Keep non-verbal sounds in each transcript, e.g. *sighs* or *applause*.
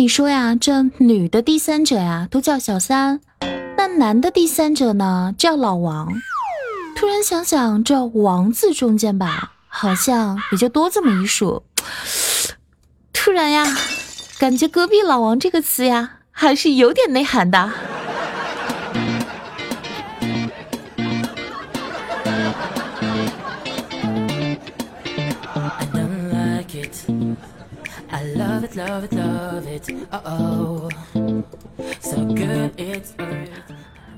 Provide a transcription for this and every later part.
你说呀，这女的第三者呀都叫小三，那男的第三者呢叫老王。突然想想，这王字中间吧，好像也就多这么一竖。突然呀，感觉隔壁老王这个词呀，还是有点内涵的。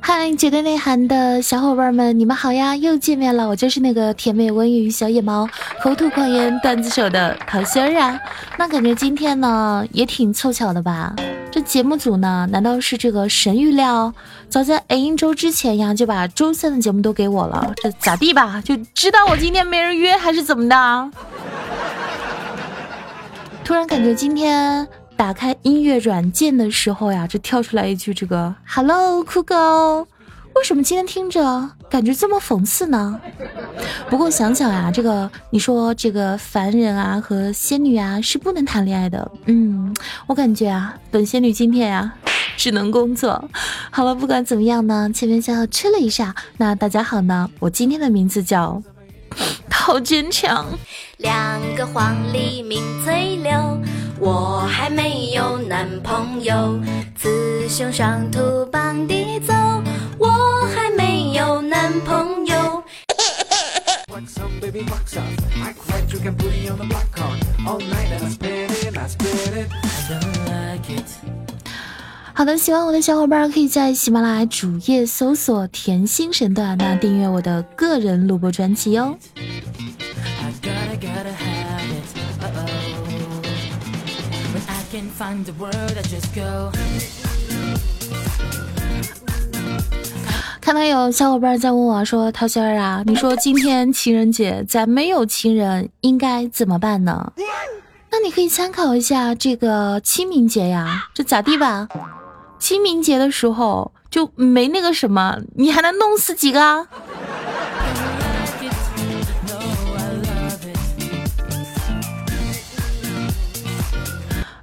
嗨，绝对内涵的小伙伴们，你们好呀！又见面了，我就是那个甜美温语小野猫，口吐狂言段子手的桃心儿啊。那感觉今天呢也挺凑巧的吧？这节目组呢，难道是这个神预料？早在 A 周之前呀，就把周三的节目都给我了，这咋地吧？就知道我今天没人约，还是怎么的？突然感觉今天打开音乐软件的时候呀，就跳出来一句这个 “Hello 酷狗”，为什么今天听着感觉这么讽刺呢？不过想想呀，这个你说这个凡人啊和仙女啊是不能谈恋爱的。嗯，我感觉啊，本仙女今天呀只能工作。好了，不管怎么样呢，前面先要吃了一下。那大家好呢，我今天的名字叫。好坚强。两个黄鹂鸣翠柳，我还没有男朋友。雌雄双兔傍地走，我还没有男朋友。好的，喜欢我的小伙伴可以在喜马拉雅主页搜索“甜心神段”，那订阅我的个人录播专辑哦。看到有小伙伴在问我说：“桃心儿啊，你说今天情人节，咱没有情人应该怎么办呢？”那你可以参考一下这个清明节呀，这咋地吧？清明节的时候就没那个什么，你还能弄死几个？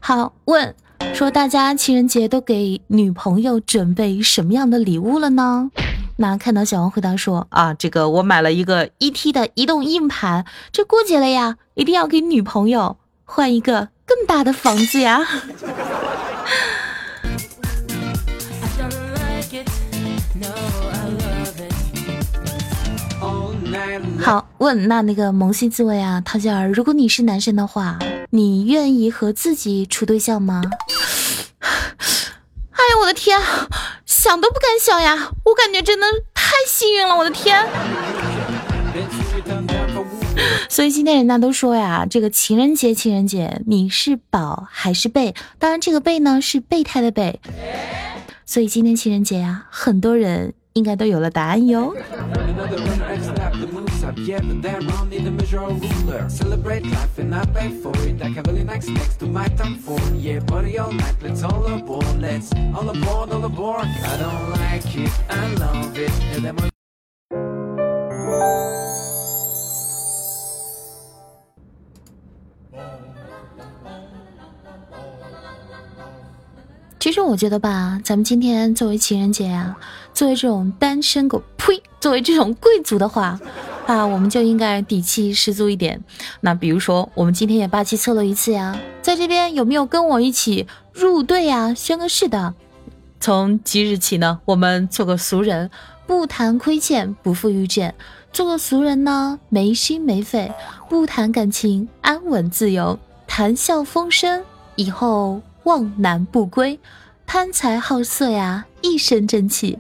好，问说大家情人节都给女朋友准备什么样的礼物了呢？那看到小王回答说啊，这个我买了一个一 T 的移动硬盘，这过节了呀，一定要给女朋友换一个更大的房子呀。*laughs* 好问那那个萌新滋味啊，桃姐儿，如果你是男生的话，你愿意和自己处对象吗？*sighs* 哎呀，我的天，想都不敢想呀！我感觉真的太幸运了，我的天。*sighs* 所以今天人家都说呀，这个情人节，情人节，你是宝还是贝？当然，这个贝呢是备胎的备。所以今天情人节呀，很多人应该都有了答案哟。其实我觉得吧，咱们今天作为情人节啊，作为这种单身狗，呸，作为这种贵族的话，啊，我们就应该底气十足一点。那比如说，我们今天也霸气凑了一次呀，在这边有没有跟我一起入队呀？宣个誓的。从即日起呢，我们做个俗人，不谈亏欠，不负遇见。做个俗人呢，没心没肺，不谈感情，安稳自由，谈笑风生，以后。望男不归，贪财好色呀，一身正气。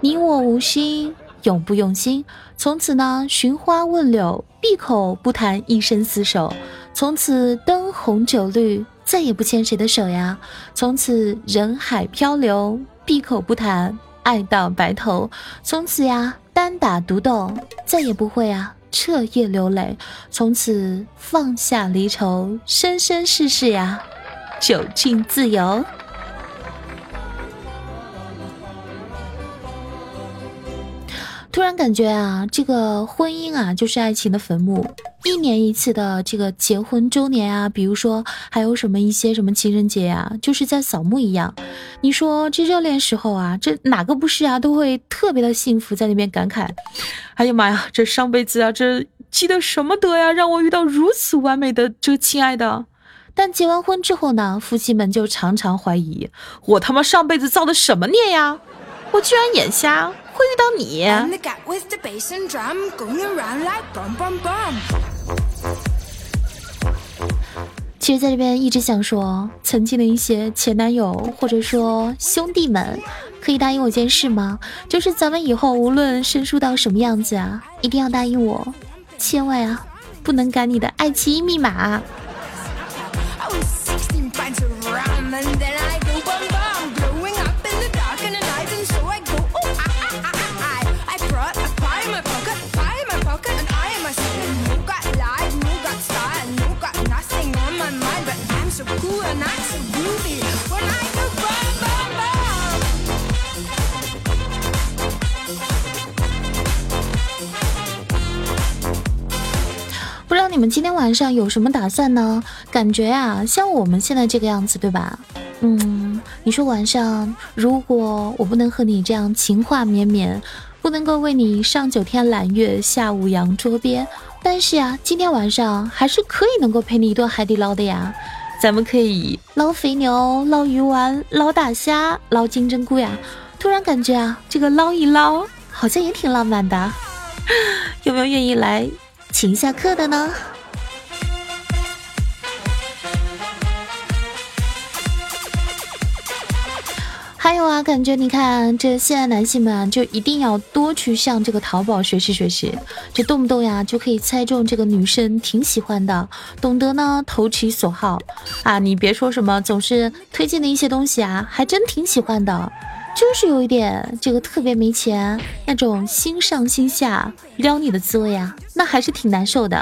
你我无心，永不用心。从此呢，寻花问柳，闭口不谈一生厮守。从此灯红酒绿，再也不牵谁的手呀。从此人海漂流，闭口不谈爱到白头。从此呀，单打独斗，再也不会啊彻夜流泪。从此放下离愁，生生世世呀。酒尽自由。突然感觉啊，这个婚姻啊，就是爱情的坟墓。一年一次的这个结婚周年啊，比如说还有什么一些什么情人节啊，就是在扫墓一样。你说这热恋时候啊，这哪个不是啊？都会特别的幸福，在那边感慨：哎呀妈呀，这上辈子啊，这积的什么德呀，让我遇到如此完美的这亲爱的。但结完婚之后呢，夫妻们就常常怀疑：我他妈上辈子造的什么孽呀？我居然眼瞎。会遇到你。其实，在这边一直想说，曾经的一些前男友或者说兄弟们，可以答应我件事吗？就是咱们以后无论生疏到什么样子啊，一定要答应我，千万啊，不能改你的爱奇艺密码。你们今天晚上有什么打算呢？感觉呀，像我们现在这个样子，对吧？嗯，你说晚上如果我不能和你这样情话绵绵，不能够为你上九天揽月，下五洋捉鳖，但是呀，今天晚上还是可以能够陪你一顿海底捞的呀。咱们可以捞肥牛、捞鱼丸、捞大虾、捞金针菇呀。突然感觉啊，这个捞一捞好像也挺浪漫的，*laughs* 有没有愿意来？请下课的呢？还有啊，感觉你看这现在男性们就一定要多去向这个淘宝学习学习，这动不动呀就可以猜中这个女生挺喜欢的，懂得呢投其所好啊！你别说什么总是推荐的一些东西啊，还真挺喜欢的。就是有一点这个特别没钱那种心上心下撩你的滋味啊，那还是挺难受的。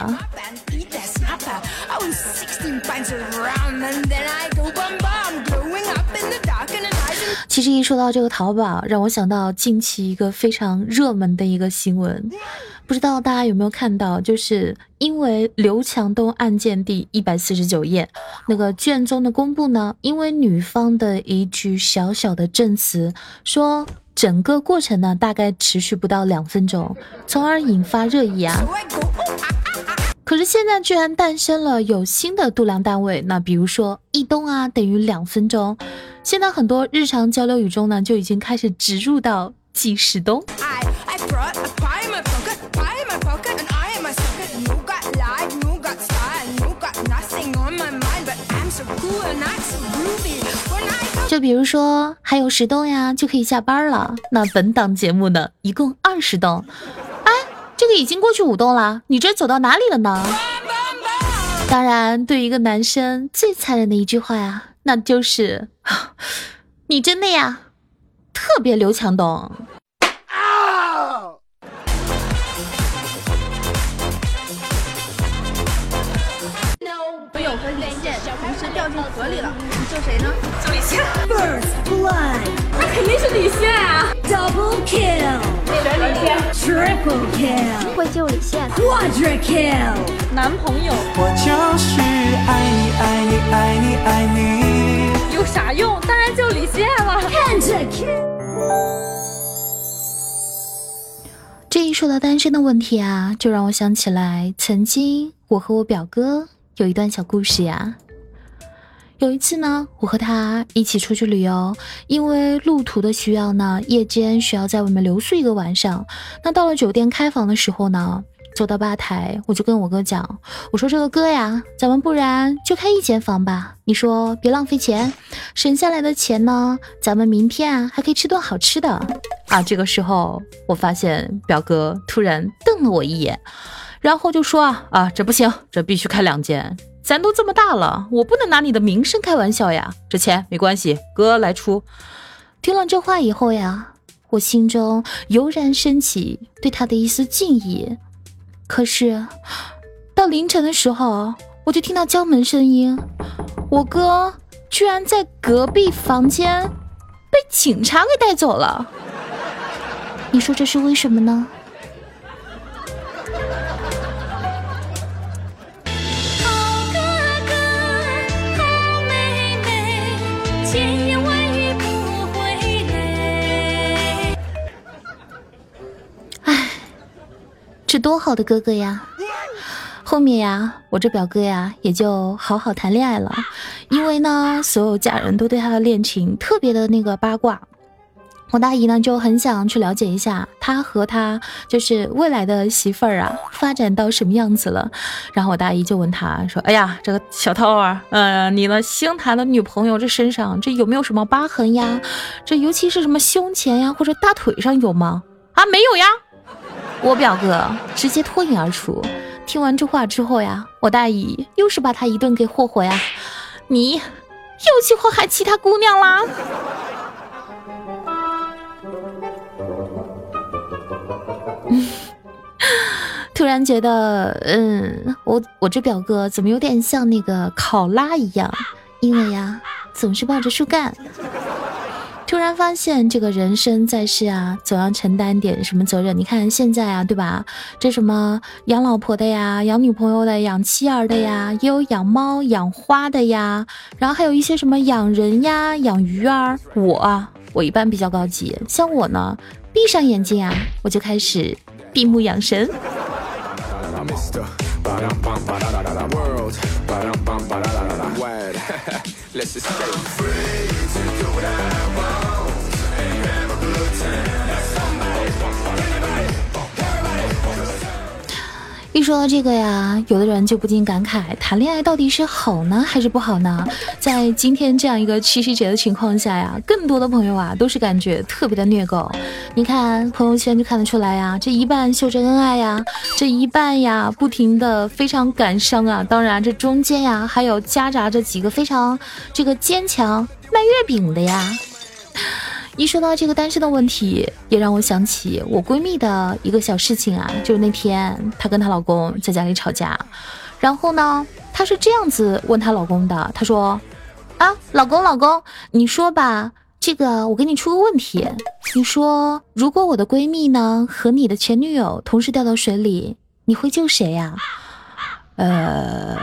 其实一说到这个淘宝，让我想到近期一个非常热门的一个新闻。不知道大家有没有看到，就是因为刘强东案件第一百四十九页那个卷宗的公布呢，因为女方的一句小小的证词，说整个过程呢大概持续不到两分钟，从而引发热议啊。可是现在居然诞生了有新的度量单位，那比如说一东啊等于两分钟，现在很多日常交流语中呢就已经开始植入到几十东。就比如说还有十栋呀，就可以下班了。那本档节目呢，一共二十栋。哎，这个已经过去五栋了，你这走到哪里了呢？当然，对一个男生最残忍的一句话呀，那就是 *sighs* 你真的呀，特别刘强东。河里了，你救谁呢？救李现。First blood，那肯定是李现啊。Double kill，选李现。Triple kill，会救李现。Quadra kill，男朋友。我就是爱你爱你爱你爱你。有啥用？当然救李现了。Penta kill。这一说到单身的问题啊，就让我想起来，曾经我和我表哥有一段小故事呀。有一次呢，我和他一起出去旅游，因为路途的需要呢，夜间需要在外面留宿一个晚上。那到了酒店开房的时候呢，走到吧台，我就跟我哥讲，我说这个哥呀，咱们不然就开一间房吧？你说别浪费钱，省下来的钱呢，咱们明天啊还可以吃顿好吃的啊。这个时候，我发现表哥突然瞪了我一眼，然后就说啊啊，这不行，这必须开两间。咱都这么大了，我不能拿你的名声开玩笑呀！这钱没关系，哥来出。听了这话以后呀，我心中油然升起对他的一丝敬意。可是到凌晨的时候，我就听到敲门声音，我哥居然在隔壁房间被警察给带走了。你说这是为什么呢？多好的哥哥呀！后面呀，我这表哥呀，也就好好谈恋爱了。因为呢，所有家人都对他的恋情特别的那个八卦。我大姨呢就很想去了解一下他和他就是未来的媳妇儿啊发展到什么样子了。然后我大姨就问他说：“哎呀，这个小涛啊，呃，你呢新谈的女朋友这身上这有没有什么疤痕呀？这尤其是什么胸前呀或者大腿上有吗？啊，没有呀。”我表哥直接脱颖而出。听完这话之后呀，我大姨又是把他一顿给霍霍呀。你又去祸害其他姑娘啦？*laughs* 突然觉得，嗯，我我这表哥怎么有点像那个考拉一样？因为呀，总是抱着树干。突然发现，这个人生在世啊，总要承担点什么责任。你看现在啊，对吧？这什么养老婆的呀，养女朋友的，养妻儿的呀，也有养猫养花的呀，然后还有一些什么养人呀，养鱼儿。我啊，我一般比较高级，像我呢，闭上眼睛啊，我就开始闭目养神。说到这个呀，有的人就不禁感慨：谈恋爱到底是好呢，还是不好呢？在今天这样一个七夕节的情况下呀，更多的朋友啊，都是感觉特别的虐狗。你看朋友圈就看得出来呀，这一半秀着恩爱呀，这一半呀，不停的非常感伤啊。当然，这中间呀，还有夹杂着几个非常这个坚强卖月饼的呀。一说到这个单身的问题，也让我想起我闺蜜的一个小事情啊，就是那天她跟她老公在家里吵架，然后呢，她是这样子问她老公的，她说：“啊，老公，老公，你说吧，这个我给你出个问题，你说如果我的闺蜜呢和你的前女友同时掉到水里，你会救谁呀？呃，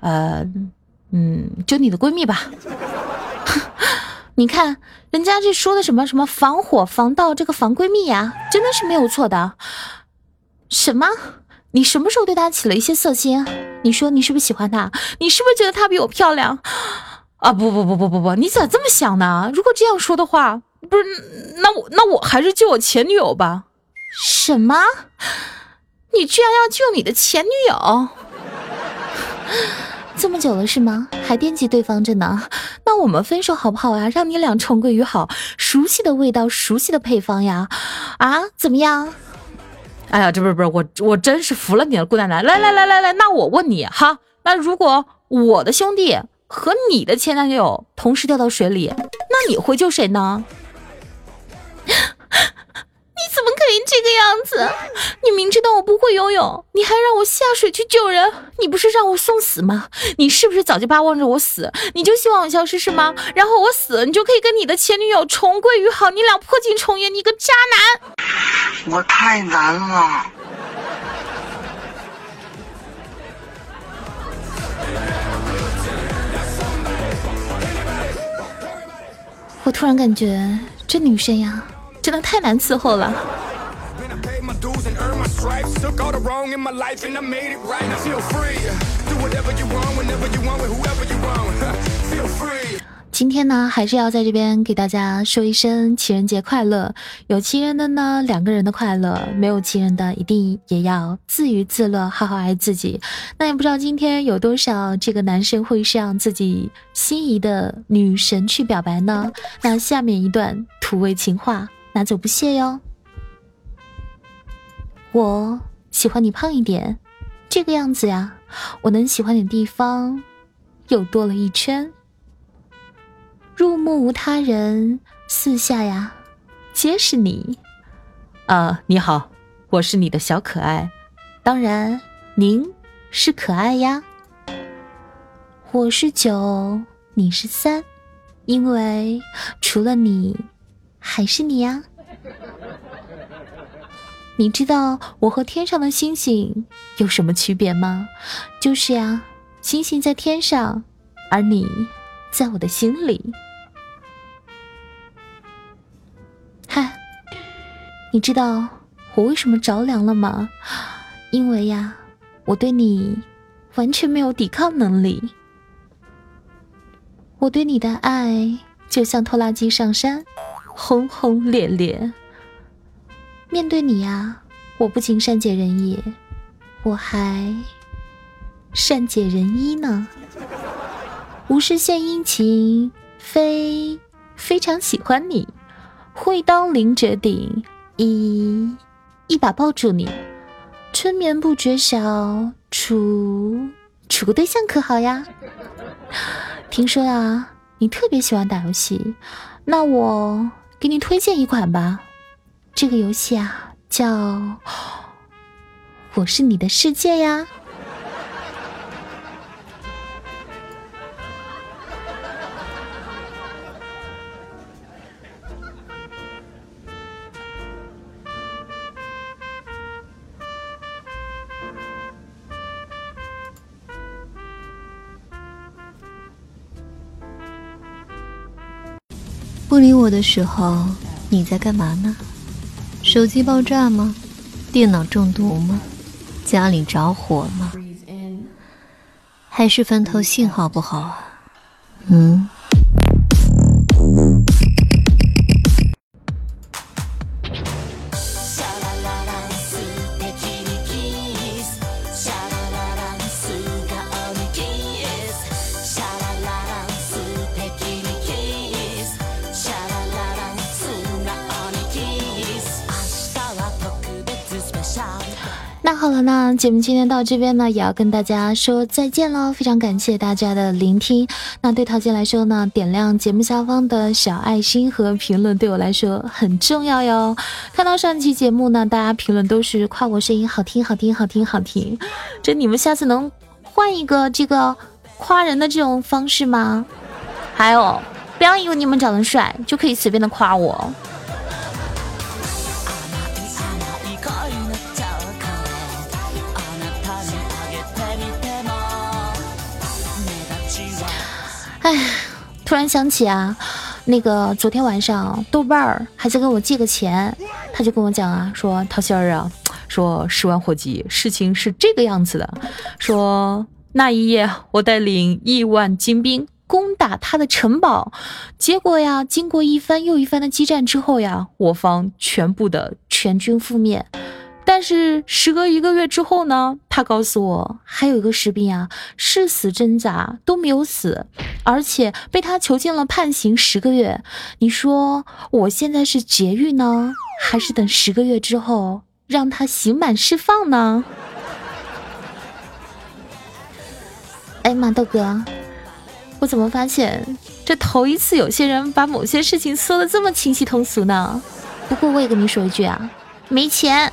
呃，嗯，救你的闺蜜吧。*laughs* ”你看，人家这说的什么什么防火防盗，这个防闺蜜呀，真的是没有错的。什么？你什么时候对她起了一些色心？你说你是不是喜欢她？你是不是觉得她比我漂亮？啊不不不不不不，你咋这么想呢？如果这样说的话，不是，那我那我还是救我前女友吧。什么？你居然要救你的前女友？这么久了是吗？还惦记对方着呢？那我们分手好不好啊？让你俩重归于好，熟悉的味道，熟悉的配方呀！啊，怎么样？哎呀，这不是不是我，我真是服了你了，顾奶奶！来来来来来，那我问你哈，那如果我的兄弟和你的前男友同时掉到水里，那你会救谁呢？*gasps* 你怎么可以这个样子？不会游泳，你还让我下水去救人，你不是让我送死吗？你是不是早就巴望着我死？你就希望我消失是吗？然后我死了，你就可以跟你的前女友重归于好，你俩破镜重圆，你个渣男！我太难了。我突然感觉这女生呀。真的太难伺候了。今天呢，还是要在这边给大家说一声情人节快乐。有情人的呢，两个人的快乐；没有情人的，一定也要自娱自乐，好好爱自己。那也不知道今天有多少这个男生会向自己心仪的女神去表白呢？那下面一段土味情话。拿走不谢哟。我喜欢你胖一点，这个样子呀，我能喜欢你的地方又多了一圈。入目无他人，四下呀皆是你。啊，你好，我是你的小可爱，当然您是可爱呀。我是九，你是三，因为除了你。还是你呀？你知道我和天上的星星有什么区别吗？就是呀星星在天上而你在我的心里。嗨你知道我为什么着凉了吗？因为呀我对你完全没有抵抗能力。我对你的爱就像拖拉机上山轰轰烈烈。面对你呀，我不仅善解人意，我还善解人意呢。无事献殷勤，非非常喜欢你，会当凌绝顶，一一把抱住你，春眠不觉晓，处处个对象可好呀？听说啊，你特别喜欢打游戏，那我给你推荐一款吧。这个游戏啊，叫《我是你的世界》呀。不理我的时候，你在干嘛呢？手机爆炸吗？电脑中毒吗？家里着火吗？还是坟头信号不好啊？嗯。节目今天到这边呢，也要跟大家说再见喽。非常感谢大家的聆听。那对桃姐来说呢，点亮节目下方的小爱心和评论对我来说很重要哟。看到上期节目呢，大家评论都是夸我声音好听，好听，好听，好听。这你们下次能换一个这个夸人的这种方式吗？还有，不要以为你们长得帅就可以随便的夸我。哎，突然想起啊，那个昨天晚上豆瓣儿还在跟我借个钱，他就跟我讲啊，说桃心儿啊，说十万火急，事情是这个样子的，说那一夜我带领亿万精兵攻打他的城堡，结果呀，经过一番又一番的激战之后呀，我方全部的全军覆灭。但是时隔一个月之后呢，他告诉我还有一个士兵啊，誓死挣扎都没有死，而且被他囚禁了，判刑十个月。你说我现在是劫狱呢，还是等十个月之后让他刑满释放呢？哎呀妈，豆哥，我怎么发现这头一次有些人把某些事情说的这么清晰通俗呢？不过我也跟你说一句啊，没钱。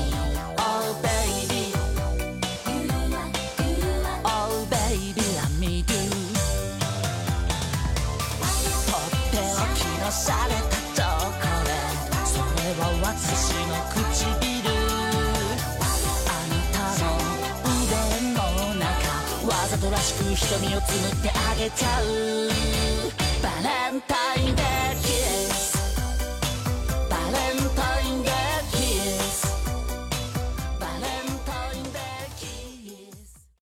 瞳をつむってあげちゃう。バレンタイン